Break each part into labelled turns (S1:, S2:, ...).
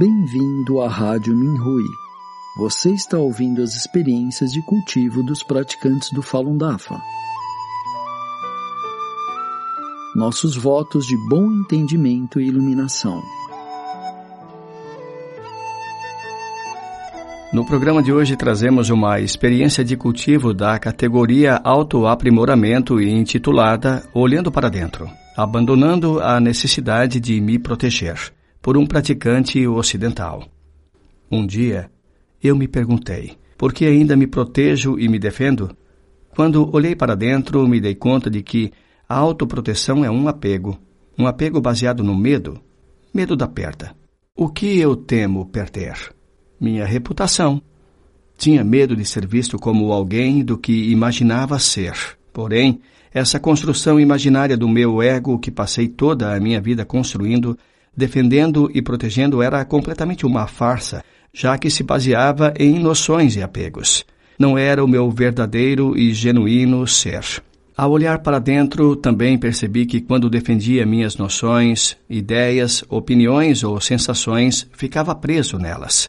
S1: Bem-vindo à Rádio Minhui. Você está ouvindo as experiências de cultivo dos praticantes do Falun Dafa. Nossos votos de bom entendimento e iluminação.
S2: No programa de hoje trazemos uma experiência de cultivo da categoria autoaprimoramento intitulada Olhando para Dentro, abandonando a necessidade de me proteger, por um praticante ocidental. Um dia, eu me perguntei, por que ainda me protejo e me defendo? Quando olhei para dentro, me dei conta de que a autoproteção é um apego, um apego baseado no medo, medo da perda. O que eu temo perder? minha reputação. Tinha medo de ser visto como alguém do que imaginava ser. Porém, essa construção imaginária do meu ego que passei toda a minha vida construindo, defendendo e protegendo era completamente uma farsa, já que se baseava em noções e apegos. Não era o meu verdadeiro e genuíno ser. Ao olhar para dentro, também percebi que quando defendia minhas noções, ideias, opiniões ou sensações, ficava preso nelas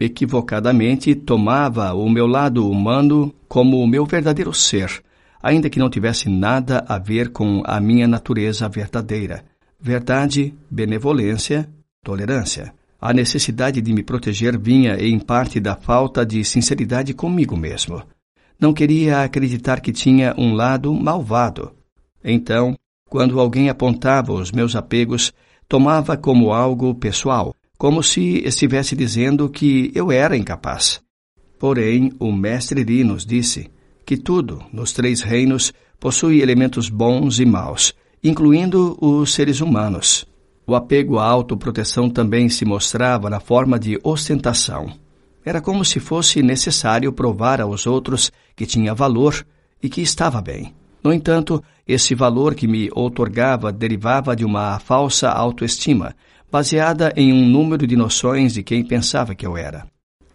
S2: equivocadamente tomava o meu lado humano como o meu verdadeiro ser, ainda que não tivesse nada a ver com a minha natureza verdadeira. Verdade, benevolência, tolerância. A necessidade de me proteger vinha em parte da falta de sinceridade comigo mesmo. Não queria acreditar que tinha um lado malvado. Então, quando alguém apontava os meus apegos, tomava como algo pessoal, como se estivesse dizendo que eu era incapaz. Porém, o mestre Li nos disse que tudo, nos três reinos, possui elementos bons e maus, incluindo os seres humanos. O apego à autoproteção também se mostrava na forma de ostentação. Era como se fosse necessário provar aos outros que tinha valor e que estava bem. No entanto, esse valor que me outorgava derivava de uma falsa autoestima, baseada em um número de noções de quem pensava que eu era.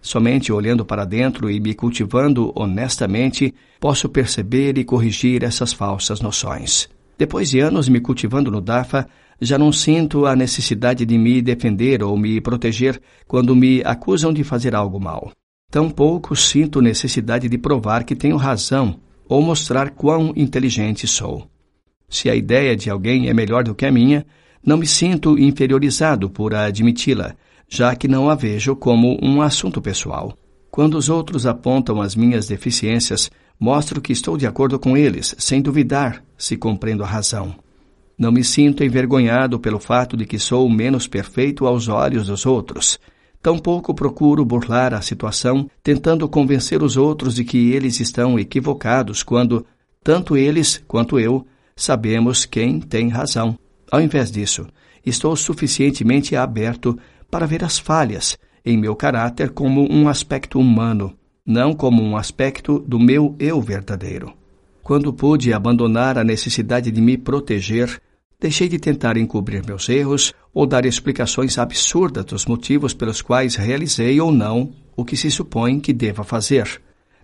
S2: Somente olhando para dentro e me cultivando honestamente, posso perceber e corrigir essas falsas noções. Depois de anos me cultivando no DAFA, já não sinto a necessidade de me defender ou me proteger quando me acusam de fazer algo mal. Tampouco sinto necessidade de provar que tenho razão ou mostrar quão inteligente sou. Se a ideia de alguém é melhor do que a minha, não me sinto inferiorizado por admiti-la, já que não a vejo como um assunto pessoal. Quando os outros apontam as minhas deficiências, mostro que estou de acordo com eles, sem duvidar se compreendo a razão. Não me sinto envergonhado pelo fato de que sou menos perfeito aos olhos dos outros. Tampouco procuro burlar a situação, tentando convencer os outros de que eles estão equivocados quando, tanto eles quanto eu, sabemos quem tem razão. Ao invés disso, estou suficientemente aberto para ver as falhas em meu caráter como um aspecto humano, não como um aspecto do meu eu verdadeiro. Quando pude abandonar a necessidade de me proteger, deixei de tentar encobrir meus erros ou dar explicações absurdas dos motivos pelos quais realizei ou não o que se supõe que deva fazer.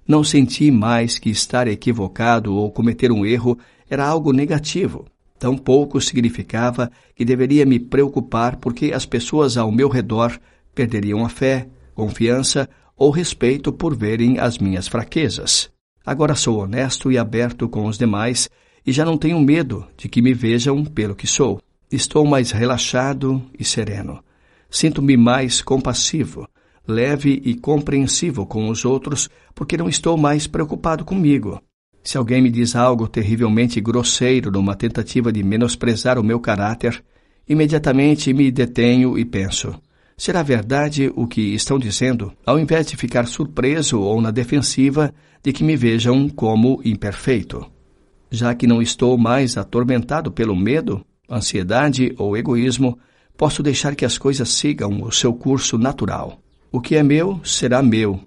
S2: Não senti mais que estar equivocado ou cometer um erro era algo negativo Tão pouco significava que deveria me preocupar porque as pessoas ao meu redor perderiam a fé, confiança ou respeito por verem as minhas fraquezas. Agora sou honesto e aberto com os demais e já não tenho medo de que me vejam pelo que sou. Estou mais relaxado e sereno. Sinto-me mais compassivo, leve e compreensivo com os outros porque não estou mais preocupado comigo. Se alguém me diz algo terrivelmente grosseiro numa tentativa de menosprezar o meu caráter, imediatamente me detenho e penso: será verdade o que estão dizendo? Ao invés de ficar surpreso ou na defensiva de que me vejam como imperfeito. Já que não estou mais atormentado pelo medo, ansiedade ou egoísmo, posso deixar que as coisas sigam o seu curso natural. O que é meu será meu,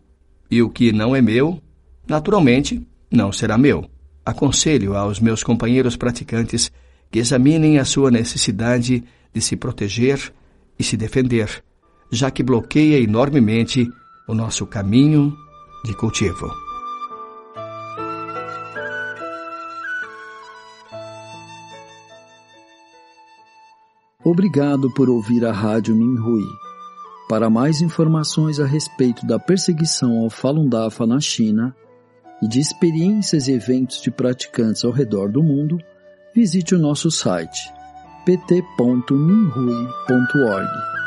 S2: e o que não é meu, naturalmente, não será meu. Aconselho aos meus companheiros praticantes que examinem a sua necessidade de se proteger e se defender, já que bloqueia enormemente o nosso caminho de cultivo.
S1: Obrigado por ouvir a Rádio Minhui. Para mais informações a respeito da perseguição ao Falun Dafa na China e de experiências e eventos de praticantes ao redor do mundo, visite o nosso site pt.minhui.org.